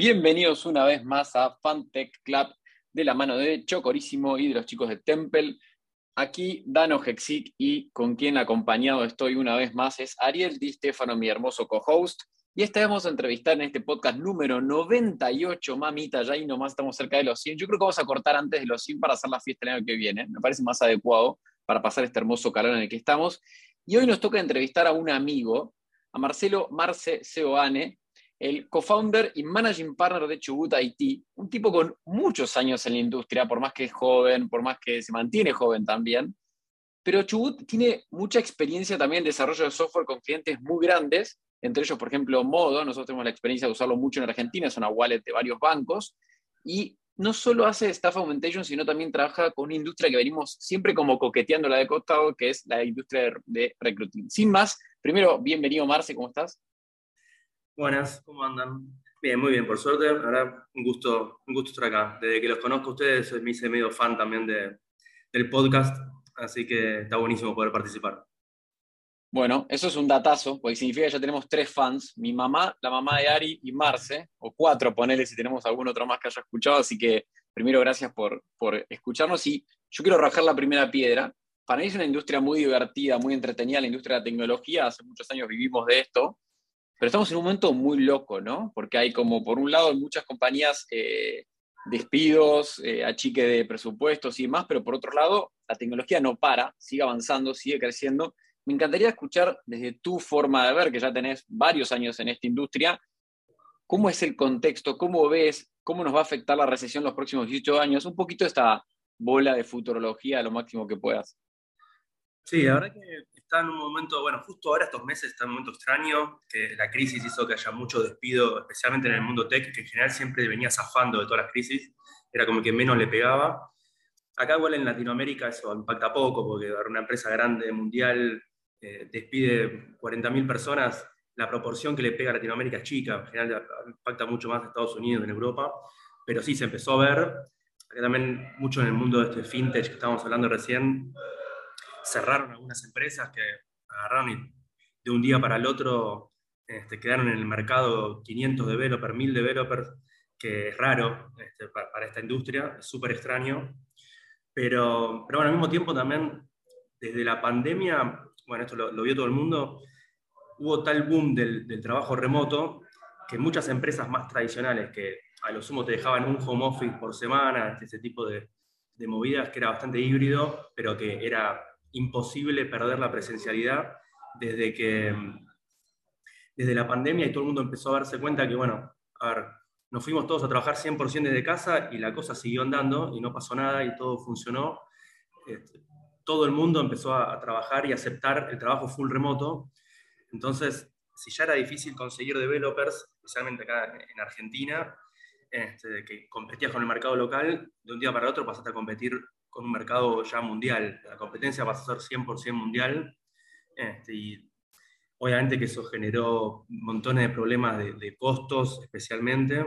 Bienvenidos una vez más a Fantech Club de la mano de Chocorísimo y de los chicos de Temple. Aquí Dano Hexic y con quien acompañado estoy una vez más es Ariel Di Stefano, mi hermoso co-host. Y esta vez a entrevistar en este podcast número 98, mamita, ya ahí nomás estamos cerca de los 100. Yo creo que vamos a cortar antes de los 100 para hacer la fiesta el año que viene. Me parece más adecuado para pasar este hermoso calor en el que estamos. Y hoy nos toca entrevistar a un amigo, a Marcelo Marce Seoane, el co-founder y managing partner de Chubut IT, un tipo con muchos años en la industria, por más que es joven, por más que se mantiene joven también. Pero Chubut tiene mucha experiencia también en desarrollo de software con clientes muy grandes, entre ellos, por ejemplo, Modo. Nosotros tenemos la experiencia de usarlo mucho en Argentina, es una wallet de varios bancos. Y no solo hace staff augmentation, sino también trabaja con una industria que venimos siempre como coqueteando la de costado, que es la industria de recruiting. Sin más, primero, bienvenido Marce, ¿cómo estás? Buenas, ¿cómo andan? Bien, muy bien, por suerte. Ahora un gusto, un gusto estar acá. Desde que los conozco a ustedes, me hice medio fan también de, del podcast, así que está buenísimo poder participar. Bueno, eso es un datazo, porque significa que ya tenemos tres fans, mi mamá, la mamá de Ari y Marce, o cuatro, ponele si tenemos algún otro más que haya escuchado, así que primero gracias por, por escucharnos y yo quiero rajar la primera piedra. Para mí es una industria muy divertida, muy entretenida, la industria de la tecnología, hace muchos años vivimos de esto, pero estamos en un momento muy loco, ¿no? Porque hay como, por un lado, muchas compañías eh, despidos, eh, achique de presupuestos y demás, pero por otro lado, la tecnología no para, sigue avanzando, sigue creciendo. Me encantaría escuchar desde tu forma de ver, que ya tenés varios años en esta industria, cómo es el contexto, cómo ves, cómo nos va a afectar la recesión los próximos 18 años, un poquito esta bola de futurología lo máximo que puedas. Sí, verdad que está en un momento, bueno, justo ahora estos meses está en un momento extraño, que la crisis hizo que haya mucho despido, especialmente en el mundo tech, que en general siempre venía zafando de todas las crisis, era como que menos le pegaba. Acá igual en Latinoamérica eso impacta poco, porque una empresa grande, mundial, eh, despide 40.000 personas, la proporción que le pega a Latinoamérica es chica, en general impacta mucho más en Estados Unidos, en Europa, pero sí se empezó a ver, acá también mucho en el mundo de este fintech que estábamos hablando recién, cerraron algunas empresas que agarraron y de un día para el otro este, quedaron en el mercado 500 developers, 1000 developers, que es raro este, para, esta industria, es súper extraño. Pero, pero bueno, al mismo tiempo también, desde la pandemia, bueno, esto lo, vio todo el mundo, hubo tal boom del, trabajo remoto que muchas empresas más tradicionales que a lo sumo te dejaban un home office por semana, este, ese tipo de movidas que era bastante híbrido, pero que era imposible perder la presencialidad desde que desde la pandemia y todo el mundo empezó a darse cuenta que, bueno, a ver, nos fuimos todos a trabajar 100% desde casa y la cosa siguió andando y no pasó nada y todo funcionó. Este, todo el mundo empezó a, trabajar y aceptar el trabajo full remoto. Entonces, si ya era difícil conseguir developers, especialmente acá en Argentina, este, que competías con el mercado local, de un día para otro pasaste a competir con un mercado ya mundial. La competencia va a ser 100% mundial. Este, y obviamente que eso generó montones de problemas de, costos especialmente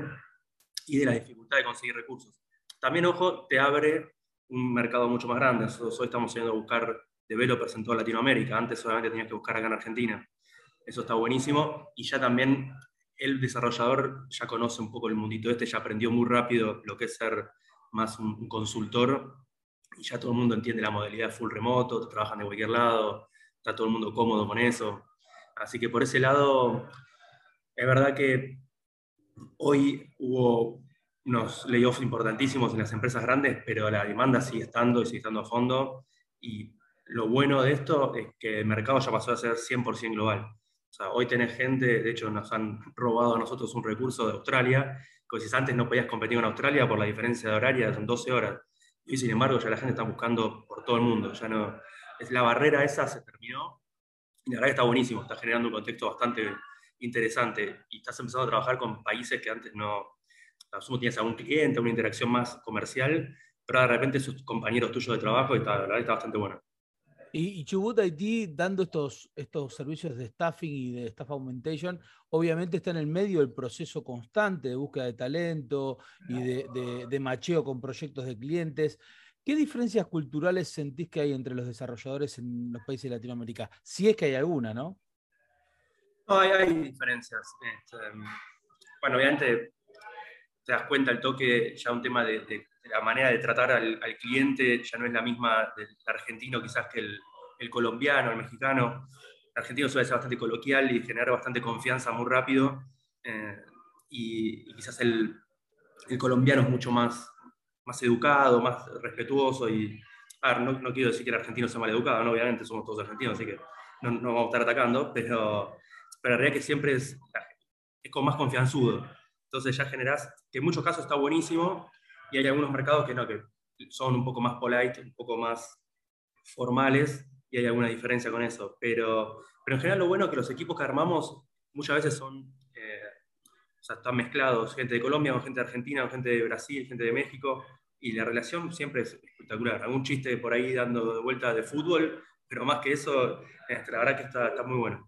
y de la dificultad de conseguir recursos. También, ojo, te abre un mercado mucho más grande. Nosotros hoy estamos yendo a buscar developers en toda Latinoamérica. Antes solamente tenías que buscar acá en Argentina. Eso está buenísimo. Y ya también el desarrollador ya conoce un poco el mundito este, ya aprendió muy rápido lo que es ser más un consultor y ya todo el mundo entiende la modalidad full remoto, trabajan de cualquier lado, está todo el mundo cómodo con eso. Así que por ese lado, es verdad que hoy hubo unos layoffs importantísimos en las empresas grandes, pero la demanda sigue estando y sigue estando a fondo. Y lo bueno de esto es que el mercado ya pasó a ser 100% global. O sea, hoy tenés gente, de hecho nos han robado a nosotros un recurso de Australia, que si antes no podías competir con Australia por la diferencia de horaria, son 12 horas y sin embargo ya la gente está buscando por todo el mundo. Ya no, es, la barrera esa se terminó y la verdad está buenísimo, está generando un contexto bastante interesante y estás empezando a trabajar con países que antes no, asumo tienes algún cliente, una interacción más comercial, pero de repente sus compañeros tuyos de trabajo y está, la verdad está bastante bueno. Y, Chubut Haití, dando estos, estos servicios de staffing y de staff augmentation, obviamente está en el medio del proceso constante de búsqueda de talento y de, de, macheo con proyectos de clientes. ¿Qué diferencias culturales sentís que hay entre los desarrolladores en los países de Latinoamérica? Si es que hay alguna, ¿no? No, hay, diferencias. Este, bueno, obviamente te das cuenta el toque, ya un tema de, la manera de tratar al, cliente ya no es la misma del argentino quizás que el, el colombiano, el mexicano. El argentino suele ser bastante coloquial y generar bastante confianza muy rápido. Eh, y, quizás el, el, colombiano es mucho más, más educado, más respetuoso. Y, no, quiero decir que el argentino sea mal educado, ¿no? obviamente somos todos argentinos, así que no, vamos a estar atacando, pero, pero la realidad es que siempre es, es con más confianzudo. Entonces ya generás, que en muchos casos está buenísimo, y hay algunos mercados que no, que son un poco más polite, un poco más formales, y hay alguna diferencia con eso. Pero, pero en general lo bueno es que los equipos que armamos muchas veces son, eh, o sea, están mezclados, gente de Colombia con gente de Argentina, con gente de Brasil, gente de México, y la relación siempre es espectacular. Algún chiste por ahí dando de vuelta de fútbol, pero más que eso, este, la verdad que está, está muy bueno.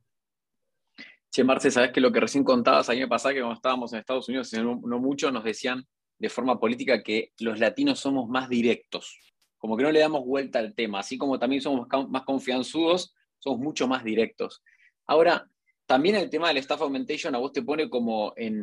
Che, Marce, sabes que lo que recién contabas, a mí me pasaba que cuando estábamos en Estados Unidos, no mucho, nos decían de forma política que los latinos somos más directos como que no le damos vuelta al tema, así como también somos más confianzudos, somos mucho más directos. Ahora, también el tema del staff augmentation a vos te pone como en,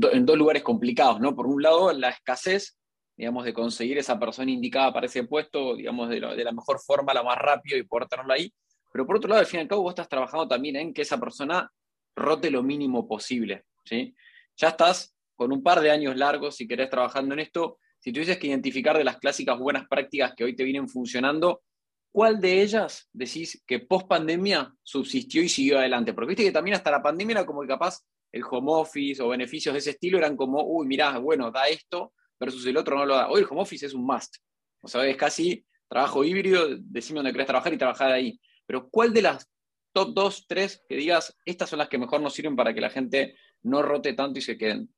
dos lugares complicados, ¿no? Por un lado, la escasez, digamos, de conseguir esa persona indicada para ese puesto, digamos, de, la mejor forma, la más rápido y poder tenerlo ahí. Pero por otro lado, al fin y al cabo, vos estás trabajando también en que esa persona rote lo mínimo posible, ¿sí? Ya estás con un par de años largos, si querés, trabajando en esto, si tuvieses que identificar de las clásicas buenas prácticas que hoy te vienen funcionando, ¿cuál de ellas decís que post pandemia subsistió y siguió adelante? Porque viste que también hasta la pandemia era como que capaz el home office o beneficios de ese estilo eran como, uy, mirá, bueno, da esto versus el otro no lo da. Hoy el home office es un must. O sea, es casi trabajo híbrido, decime dónde querés trabajar y trabajar ahí. Pero ¿cuál de las top 2, 3 que digas, estas son las que mejor nos sirven para que la gente no rote tanto y se queden?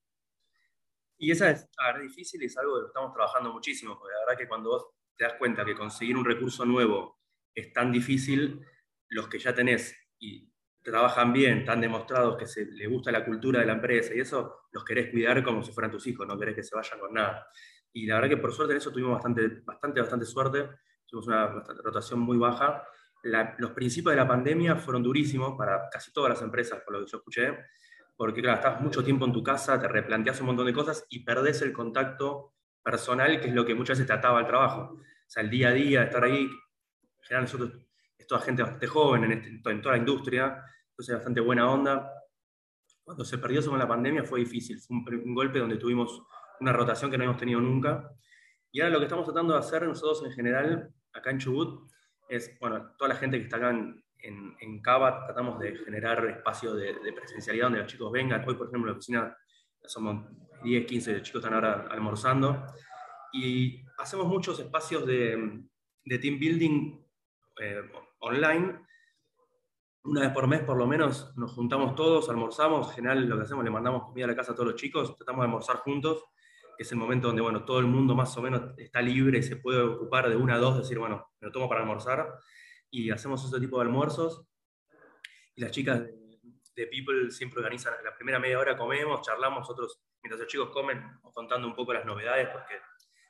Y esa es, difícil y es algo que estamos trabajando muchísimo, porque la verdad que cuando vos te das cuenta que conseguir un recurso nuevo es tan difícil, los que ya tenés y trabajan bien, están demostrados que se les gusta la cultura de la empresa y eso, los querés cuidar como si fueran tus hijos, no querés que se vayan con nada. Y la verdad que por suerte en eso tuvimos bastante, bastante, bastante suerte, tuvimos una rotación muy baja. los principios de la pandemia fueron durísimos para casi todas las empresas, por lo que yo escuché, porque claro, estás mucho tiempo en tu casa, te replanteas un montón de cosas y perdés el contacto personal, que es lo que muchas veces te ataba al trabajo. O sea, el día a día, estar ahí, en general nosotros, es toda gente bastante joven en, este, toda la industria, entonces bastante buena onda. Cuando se perdió eso con la pandemia fue difícil, fue un, golpe donde tuvimos una rotación que no hemos tenido nunca. Y ahora lo que estamos tratando de hacer nosotros en general, acá en Chubut, es, bueno, toda la gente que está acá en, en, en Cava tratamos de generar espacios de, presencialidad donde los chicos vengan. Hoy, por ejemplo, en la oficina somos 10, 15 chicos están ahora almorzando. Y hacemos muchos espacios de, de team building eh, online. Una vez por mes, por lo menos, nos juntamos todos, almorzamos. En general, lo que hacemos, le mandamos comida a la casa a todos los chicos, tratamos de almorzar juntos. Es el momento donde, bueno, todo el mundo más o menos está libre se puede ocupar de una a dos, decir, bueno, me lo tomo para almorzar y hacemos ese tipo de almuerzos. Y las chicas de, People siempre organizan, la primera media hora comemos, charlamos, nosotros, mientras los chicos comen, contando un poco las novedades, porque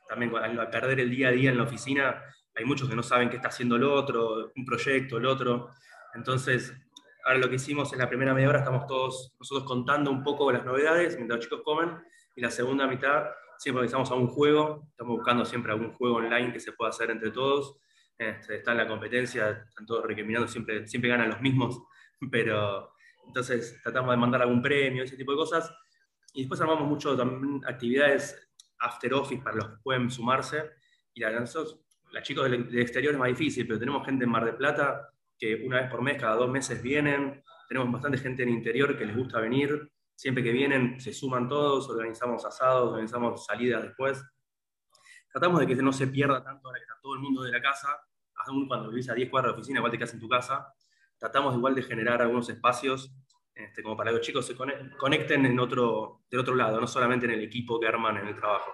también al perder el día a día en la oficina, hay muchos que no saben qué está haciendo el otro, un proyecto, el otro. Entonces, ahora lo que hicimos en la primera media hora, estamos todos nosotros contando un poco las novedades mientras los chicos comen, y la segunda mitad siempre organizamos a un juego, estamos buscando siempre algún juego online que se pueda hacer entre todos, este, está en la competencia, están todos recriminando, siempre, siempre ganan los mismos, pero entonces tratamos de mandar algún premio, ese tipo de cosas. Y después armamos mucho también actividades after office para los que pueden sumarse. Y la, nosotros, la chicos del, exterior es más difícil, pero tenemos gente en Mar de Plata que una vez por mes, cada dos meses vienen. Tenemos bastante gente en interior que les gusta venir. Siempre que vienen se suman todos, organizamos asados, organizamos salidas después. Tratamos de que no se pierda tanto ahora que está todo el mundo de la casa, cuando vivís a 10 cuadras de oficina, igual te quedas en tu casa, tratamos igual de generar algunos espacios este, como para que los chicos se conecten en otro, del otro lado, no solamente en el equipo que arman en el trabajo.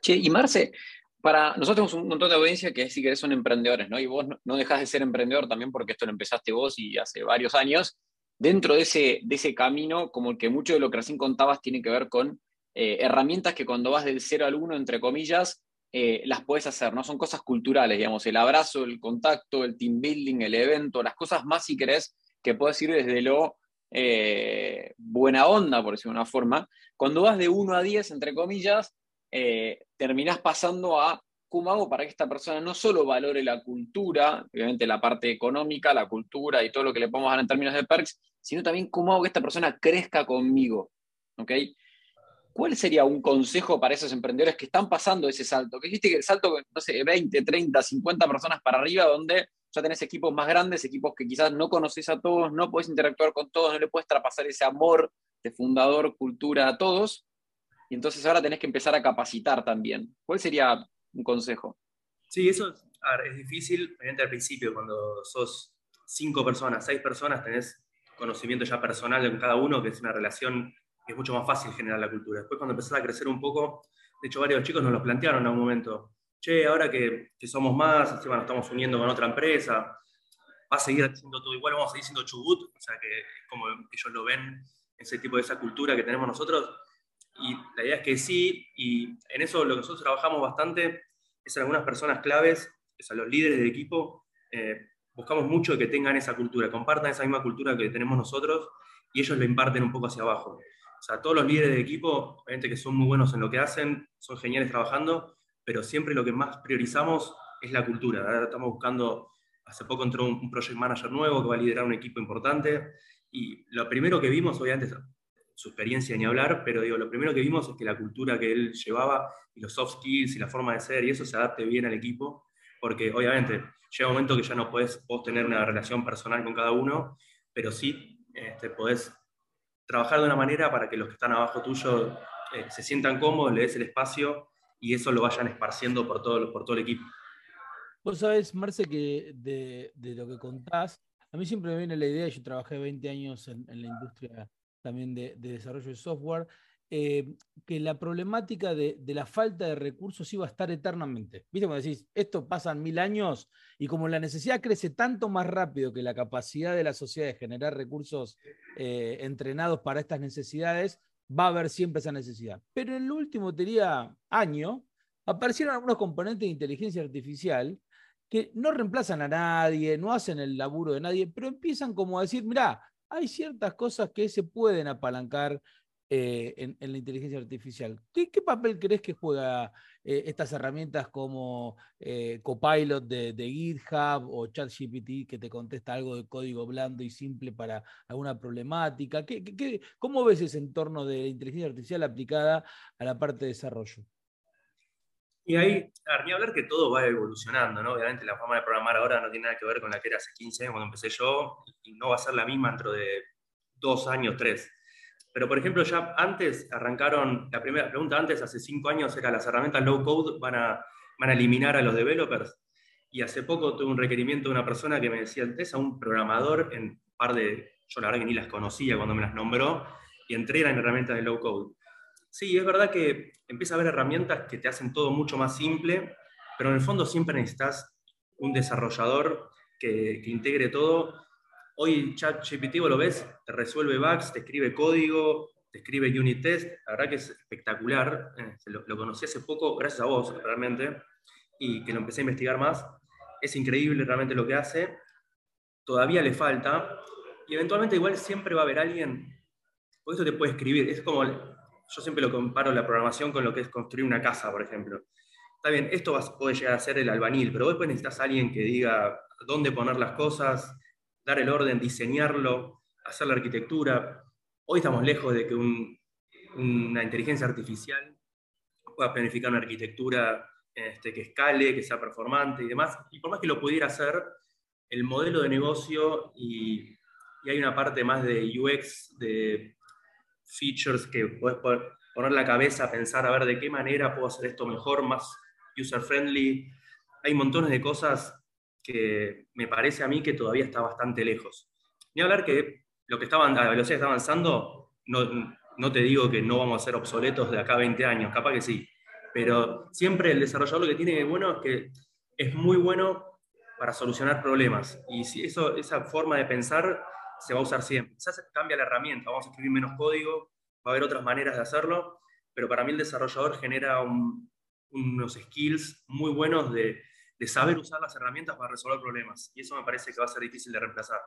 Che, y Marce, para nosotros tenemos un montón de audiencia que si querés son emprendedores, ¿no? Y vos no, dejás de ser emprendedor también porque esto lo empezaste vos y hace varios años. Dentro de ese, de ese camino, como que mucho de lo que recién contabas tiene que ver con eh, herramientas que cuando vas del cero al uno, entre comillas, eh, las puedes hacer, ¿no? Son cosas culturales, digamos, el abrazo, el contacto, el team building, el evento, las cosas más, si querés, que puedes ir desde lo eh, buena onda, por decirlo de una forma, cuando vas de 1 a 10, entre comillas, eh, terminás pasando a cómo hago para que esta persona no solo valore la cultura, obviamente la parte económica, la cultura y todo lo que le podemos dar en términos de perks, sino también cómo hago que esta persona crezca conmigo. ¿ok? ¿Cuál sería un consejo para esos emprendedores que están pasando ese salto? Que dijiste que el salto, no sé, 20, 30, 50 personas para arriba, donde ya tenés equipos más grandes, equipos que quizás no conoces a todos, no puedes interactuar con todos, no le puedes traspasar ese amor de fundador, cultura a todos. Y entonces ahora tenés que empezar a capacitar también. ¿Cuál sería un consejo? Sí, eso es difícil, obviamente al principio, cuando sos cinco personas, seis personas, tenés conocimiento ya personal de cada uno, que es una relación es mucho más fácil generar la cultura. Después cuando empezás a crecer un poco, de hecho varios chicos nos lo plantearon en algún momento, che, ahora que, somos más, encima nos estamos uniendo con otra empresa, va a seguir siendo todo igual, vamos a seguir siendo Chubut, o sea que es como ellos lo ven, ese tipo de esa cultura que tenemos nosotros, y la idea es que sí, y en eso lo que nosotros trabajamos bastante es en algunas personas claves, es a los líderes de equipo, eh, buscamos mucho que tengan esa cultura, compartan esa misma cultura que tenemos nosotros y ellos lo imparten un poco hacia abajo. O sea, todos los líderes de equipo, obviamente que son muy buenos en lo que hacen, son geniales trabajando, pero siempre lo que más priorizamos es la cultura. Ahora estamos buscando, hace poco entró un project manager nuevo que va a liderar un equipo importante y lo primero que vimos, obviamente, su experiencia ni hablar, pero digo, lo primero que vimos es que la cultura que él llevaba y los soft skills y la forma de ser y eso se adapte bien al equipo, porque obviamente llega un momento que ya no puedes tener una relación personal con cada uno, pero sí este, podés trabajar de una manera para que los que están abajo tuyo eh, se sientan cómodos, le des el espacio y eso lo vayan esparciendo por todo, por todo el equipo. Vos sabés, Marce, que de, lo que contás, a mí siempre me viene la idea, yo trabajé 20 años en la industria también de, desarrollo de software, eh, que la problemática de, la falta de recursos iba a estar eternamente. ¿Viste cuando decís, esto pasan mil años y como la necesidad crece tanto más rápido que la capacidad de la sociedad de generar recursos eh, entrenados para estas necesidades, va a haber siempre esa necesidad. Pero en el último, diría, año, aparecieron algunos componentes de inteligencia artificial que no reemplazan a nadie, no hacen el laburo de nadie, pero empiezan como a decir, mira, hay ciertas cosas que se pueden apalancar eh, en, la inteligencia artificial. ¿Qué, papel crees que juega eh, estas herramientas como eh, Copilot de, GitHub o ChatGPT que te contesta algo de código blando y simple para alguna problemática? cómo ves ese entorno de inteligencia artificial aplicada a la parte de desarrollo? Y ahí, ni hablar que todo va evolucionando, ¿no? Obviamente la forma de programar ahora no tiene nada que ver con la que era hace 15 años cuando empecé yo, y no va a ser la misma dentro de dos años, tres. Pero, por ejemplo, ya antes arrancaron, la primera pregunta antes, hace cinco años, era las herramientas low code van a, van a eliminar a los developers. Y hace poco tuve un requerimiento de una persona que me decía, antes a un programador en par de, yo la verdad que ni las conocía cuando me las nombró, y entré en herramientas de low code. Sí, es verdad que empieza a haber herramientas que te hacen todo mucho más simple, pero en el fondo siempre necesitas un desarrollador que, integre todo. Hoy ChatGPT, vos lo ves, te resuelve bugs, te escribe código, te escribe unit test. La verdad que es espectacular. Eh, lo, lo, conocí hace poco, gracias a vos realmente, y que lo empecé a investigar más. Es increíble realmente lo que hace. Todavía le falta. Y eventualmente igual siempre va a haber alguien, por eso te puede escribir. Es como yo siempre lo comparo la programación con lo que es construir una casa, por ejemplo. Está bien, esto puede llegar a ser el albanil, pero después necesitas a alguien que diga dónde poner las cosas, dar el orden, diseñarlo, hacer la arquitectura. Hoy estamos lejos de que una inteligencia artificial pueda planificar una arquitectura este, que escale, que sea performante y demás. Y por más que lo pudiera hacer, el modelo de negocio y, hay una parte más de UX, de features que puedes poner la cabeza, a pensar a ver de qué manera puedo hacer esto mejor, más user-friendly. Hay montones de cosas que me parece a mí que todavía está bastante lejos. Ni hablar que lo que está, la velocidad que está avanzando, no, no te digo que no vamos a ser obsoletos de acá a 20 años, capaz que sí, pero siempre el desarrollador lo que tiene de bueno es que es muy bueno para solucionar problemas. Y si eso, esa forma de pensar se va a usar siempre. Quizás cambia la herramienta, vamos a escribir menos código, va a haber otras maneras de hacerlo, pero para mí el desarrollador genera unos skills muy buenos de, saber usar las herramientas para resolver problemas. Y eso me parece que va a ser difícil de reemplazar.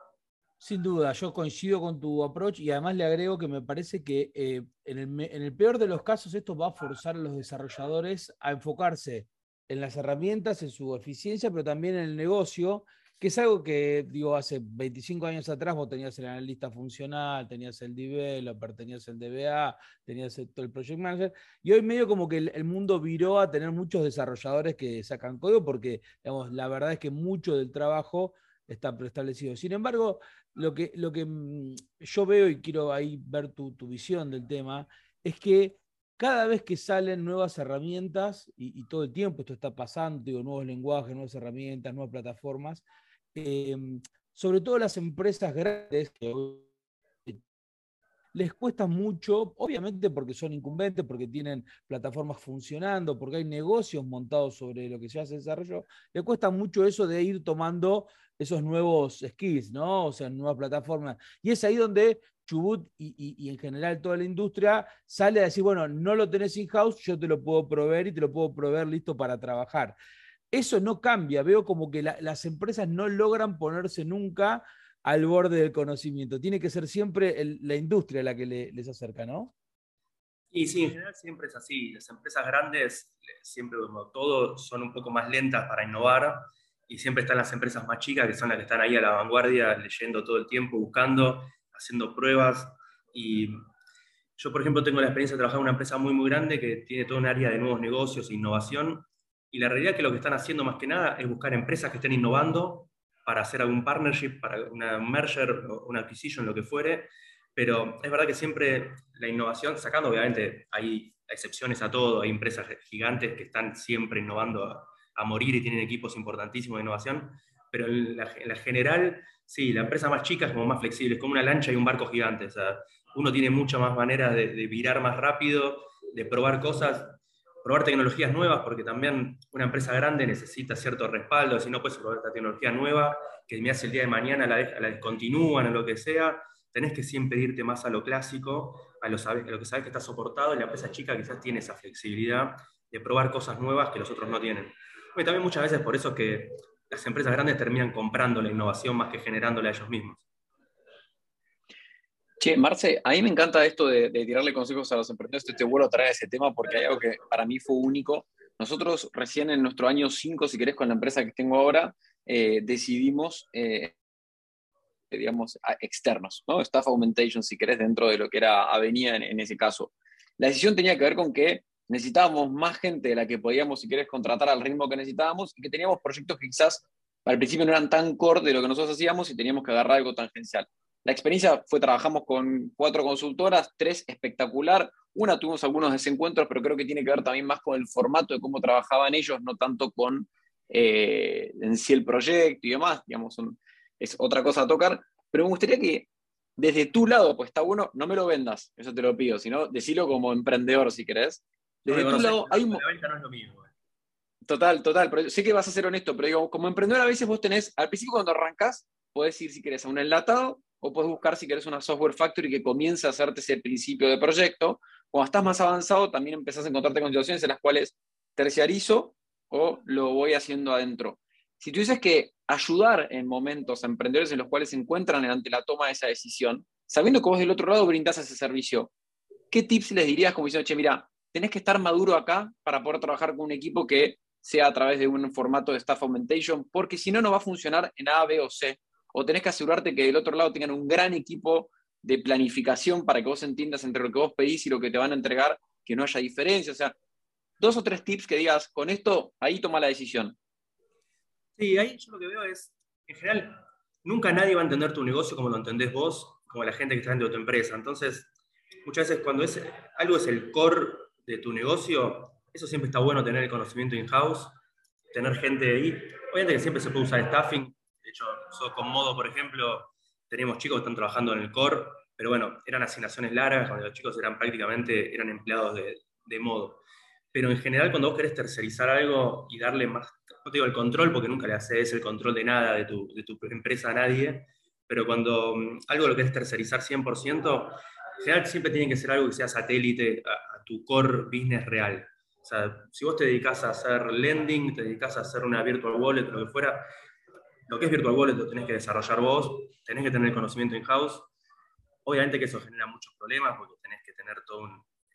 Sin duda, yo coincido con tu approach y además le agrego que me parece que eh, en, el, en, el, peor de los casos esto va a forzar a los desarrolladores a enfocarse en las herramientas, en su eficiencia, pero también en el negocio que es algo que, digo, hace 25 años atrás vos tenías el analista funcional, tenías el developer, tenías el DBA, tenías el, el project manager, y hoy medio como que el, mundo viró a tener muchos desarrolladores que sacan código porque, digamos, la verdad es que mucho del trabajo está preestablecido. Sin embargo, lo que, lo que mm, yo veo y quiero ahí ver tu, tu visión del tema, es que cada vez que salen nuevas herramientas, y, y, todo el tiempo esto está pasando, digo, nuevos lenguajes, nuevas herramientas, nuevas plataformas, Em, sobre todo las empresas grandes que les cuesta mucho, obviamente porque son incumbentes, porque tienen plataformas funcionando, porque hay negocios montados sobre lo que se hace desarrollo, les cuesta mucho eso de ir tomando esos nuevos skills, ¿no? O sea, nuevas plataformas. Y es ahí donde Chubut y, y, en general toda la industria sale a decir, bueno, no lo tenés in-house, yo te lo puedo proveer y te lo puedo proveer listo para trabajar eso no cambia. Veo como que las empresas no logran ponerse nunca al borde del conocimiento. Tiene que ser siempre la industria la que les acerca, ¿no? Y sí, en general siempre es así. Las empresas grandes siempre como todo son un poco más lentas para innovar y siempre están las empresas más chicas que son las que están ahí a la vanguardia leyendo todo el tiempo, buscando, haciendo pruebas. Y yo, por ejemplo, tengo la experiencia de trabajar en una empresa muy, muy grande que tiene todo un área de nuevos negocios e innovación y la realidad es que lo que están haciendo más que nada es buscar empresas que estén innovando para hacer algún partnership, para una merger, una acquisition, lo que fuere. Pero es verdad que siempre la innovación, sacando obviamente hay excepciones a todo, hay empresas gigantes que están siempre innovando a, morir y tienen equipos importantísimos de innovación, pero en la, general, sí, la empresa más chica es como más flexible, es como una lancha y un barco gigante. Uno tiene muchas más maneras de virar más rápido, de probar cosas probar tecnologías nuevas, porque también una empresa grande necesita cierto respaldo, si no puedes probar esta tecnología nueva, que me hace el día de mañana la, la descontinúan o lo que sea, tenés que siempre irte más a lo clásico, a lo, a lo que sabes que está soportado, y la empresa chica quizás tiene esa flexibilidad de probar cosas nuevas que los otros no tienen. También muchas veces por eso que las empresas grandes terminan comprando la innovación más que generándola ellos mismos. Che, Marce, a mí me encanta esto de, tirarle consejos a los emprendedores. Te vuelvo a traer ese tema porque hay algo que para mí fue único. Nosotros recién en nuestro año 5, si querés, con la empresa que tengo ahora, eh, decidimos, eh, digamos, externos, ¿no? Staff Augmentation, si querés, dentro de lo que era Avenida en, en, ese caso. La decisión tenía que ver con que necesitábamos más gente de la que podíamos, si querés, contratar al ritmo que necesitábamos y que teníamos proyectos que quizás al principio no eran tan core de lo que nosotros hacíamos y teníamos que agarrar algo tangencial. La experiencia fue, trabajamos con cuatro consultoras, tres espectacular. Una tuvimos algunos desencuentros, pero creo que tiene que ver también más con el formato de cómo trabajaban ellos, no tanto con eh, en sí el proyecto y demás. Digamos, es otra cosa a tocar. Pero me gustaría que desde tu lado, pues está bueno, no me lo vendas, eso te lo pido, sino decirlo como emprendedor si querés. Desde tu lado, hay un... Total, total, pero sé que vas a ser honesto, pero digo, como emprendedor a veces vos tenés, al principio cuando arrancas, podés ir si querés a un enlatado o puedes buscar si querés una software factory que comience a hacerte ese principio de proyecto. Cuando estás más avanzado, también empezás a encontrarte con situaciones en las cuales terciarizo o lo voy haciendo adentro. Si tú dices que ayudar en momentos a emprendedores en los cuales se encuentran ante la toma de esa decisión, sabiendo que vos del otro lado brindás ese servicio, ¿qué tips les dirías como diciendo, che, mira, tenés que estar maduro acá para poder trabajar con un equipo que sea a través de un formato de staff augmentation, porque si no, no va a funcionar en A, B o C o tenés que asegurarte que del otro lado tengan un gran equipo de planificación para que vos entiendas entre lo que vos pedís y lo que te van a entregar, que no haya diferencia. O sea, dos o tres tips que digas, con esto, ahí toma la decisión. Sí, ahí yo lo que veo es, en general, nunca nadie va a entender tu negocio como lo entendés vos, como la gente que está dentro de tu empresa. Entonces, muchas veces cuando es, algo es el core de tu negocio, eso siempre está bueno tener el conocimiento in-house, tener gente ahí. Obviamente que siempre se puede usar staffing, hecho, con Modo, por ejemplo, teníamos chicos que están trabajando en el core, pero bueno, eran asignaciones largas, cuando los chicos eran prácticamente, eran empleados de, de Modo. Pero en general, cuando vos querés tercerizar algo y darle más, no te digo el control, porque nunca le haces el control de nada, de tu, de tu empresa a nadie, pero cuando mm, algo lo querés tercerizar 100%, en general siempre tiene que ser algo que sea satélite a, a tu core business real. O sea, si vos te dedicas a hacer lending, te dedicas a hacer una virtual wallet, lo que fuera, lo que es Virtual Wallet lo tenés que desarrollar vos, tenés que tener el conocimiento in-house. Obviamente que eso genera muchos problemas porque tenés que tener todo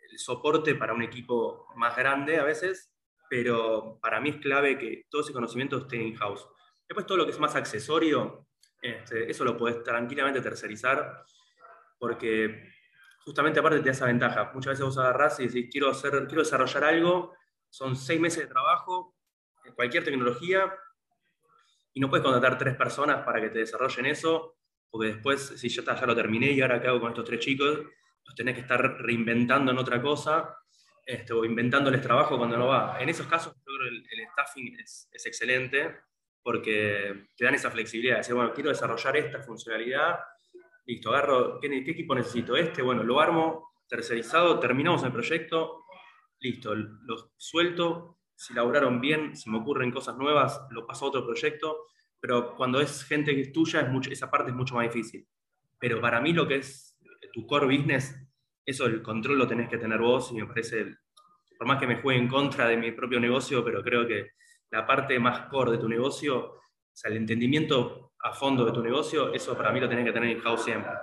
el soporte para un equipo más grande a veces, pero para mí es clave que todo ese conocimiento esté in-house. Después todo lo que es más accesorio, este, eso lo puedes tranquilamente tercerizar, porque justamente aparte te da esa ventaja. Muchas veces vos agarrás y decís, quiero, hacer, quiero desarrollar algo, son seis meses de trabajo, cualquier tecnología, y no puedes contratar tres personas para que te desarrollen eso, porque después, si yo ya lo terminé y ahora qué hago con estos tres chicos, los tenés que estar reinventando en otra cosa, este, o inventándoles trabajo cuando no va. En esos casos, que el, staffing es, excelente, porque te dan esa flexibilidad, de decir, bueno, quiero desarrollar esta funcionalidad, listo, agarro, ¿qué, equipo necesito? Este, bueno, lo armo, tercerizado, terminamos el proyecto, listo, lo suelto, si laburaron bien, si me ocurren cosas nuevas, lo paso a otro proyecto, pero cuando es gente que es tuya, es mucho, esa parte es mucho más difícil. Pero para mí lo que es tu core business, eso el control lo tenés que tener vos y me parece, por más que me juegue en contra de mi propio negocio, pero creo que la parte más core de tu negocio, o sea, el entendimiento a fondo de tu negocio, eso para mí lo tenés que tener en house siempre.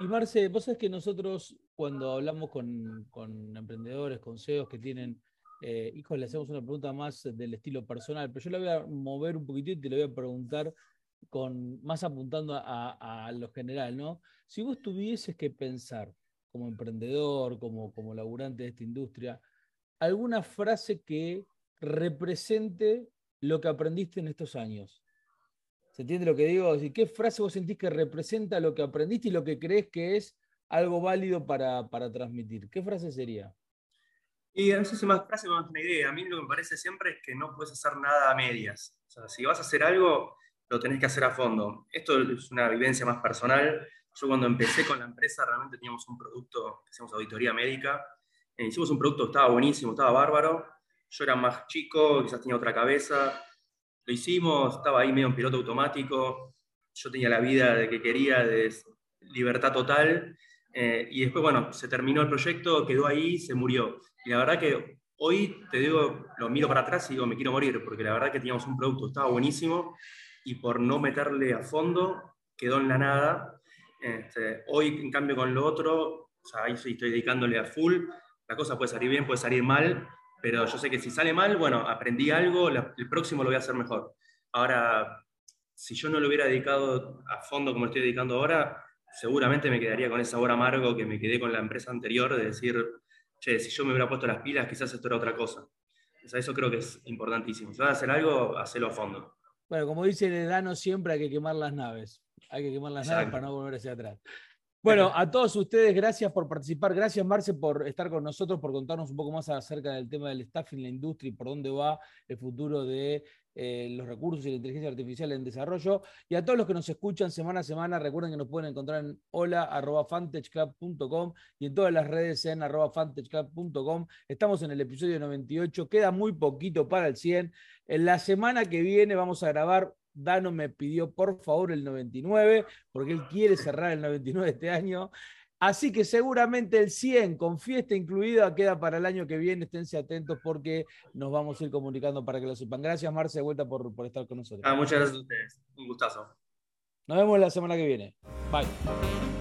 Y Marce, vos sabés que nosotros cuando hablamos con, con emprendedores, con CEOs que tienen eh, hijo, le hacemos una pregunta más del estilo personal, pero yo la voy a mover un poquitito y te lo voy a preguntar con, más apuntando a, lo general, ¿no? Si vos tuvieses que pensar como emprendedor, como, como laburante de esta industria, alguna frase que represente lo que aprendiste en estos años. ¿Se entiende lo que digo? ¿Qué frase vos sentís que representa lo que aprendiste y lo que crees que es algo válido para, para transmitir? ¿Qué frase sería? Y sé si más frase más una idea. A mí lo que me parece siempre es que no puedes hacer nada a medias. O sea, si vas a hacer algo, lo tenés que hacer a fondo. Esto es una vivencia más personal. Yo cuando empecé con la empresa realmente teníamos un producto hacíamos auditoría médica. Eh, hicimos un producto que estaba buenísimo, estaba bárbaro. Yo era más chico, quizás tenía otra cabeza. Lo hicimos, estaba ahí medio en piloto automático. Yo tenía la vida de que quería, de libertad total. Eh, y después, bueno, se terminó el proyecto, quedó ahí, se murió. Y la verdad que hoy te digo, lo miro para atrás y digo, me quiero morir, porque la verdad que teníamos un producto, estaba buenísimo, y por no meterle a fondo, quedó en la nada. Este, hoy, en cambio, con lo otro, o sea, ahí estoy dedicándole a full, la cosa puede salir bien, puede salir mal, pero yo sé que si sale mal, bueno, aprendí algo, el próximo lo voy a hacer mejor. Ahora, si yo no lo hubiera dedicado a fondo como estoy dedicando ahora, seguramente me quedaría con ese sabor amargo que me quedé con la empresa anterior de decir, che, si yo me hubiera puesto las pilas, quizás esto era otra cosa. O sea, eso creo que es importantísimo. Si vas a hacer algo, hacelo a fondo. Bueno, como dice el Edano, siempre hay que quemar las naves. Hay que quemar las naves para no volver hacia atrás. Bueno, a todos ustedes, gracias por participar. Gracias, Marce, por estar con nosotros, por contarnos un poco más acerca del tema del staffing la industria y por dónde va el futuro de eh, los recursos y la inteligencia artificial en desarrollo. Y a todos los que nos escuchan semana a semana, recuerden que nos pueden encontrar en hola.fantechclub.com y en todas las redes en fantechclub.com. Estamos en el episodio 98, queda muy poquito para el 100. En la semana que viene vamos a grabar Dano me pidió por favor el 99, porque él quiere cerrar el 99 este año. Así que seguramente el 100 con fiesta incluida queda para el año que viene. Esténse atentos porque nos vamos a ir comunicando para que lo sepan. Gracias, Marce, de vuelta por, por estar con nosotros. Ah, muchas gracias a ustedes. Un gustazo. Nos vemos la semana que viene. Bye.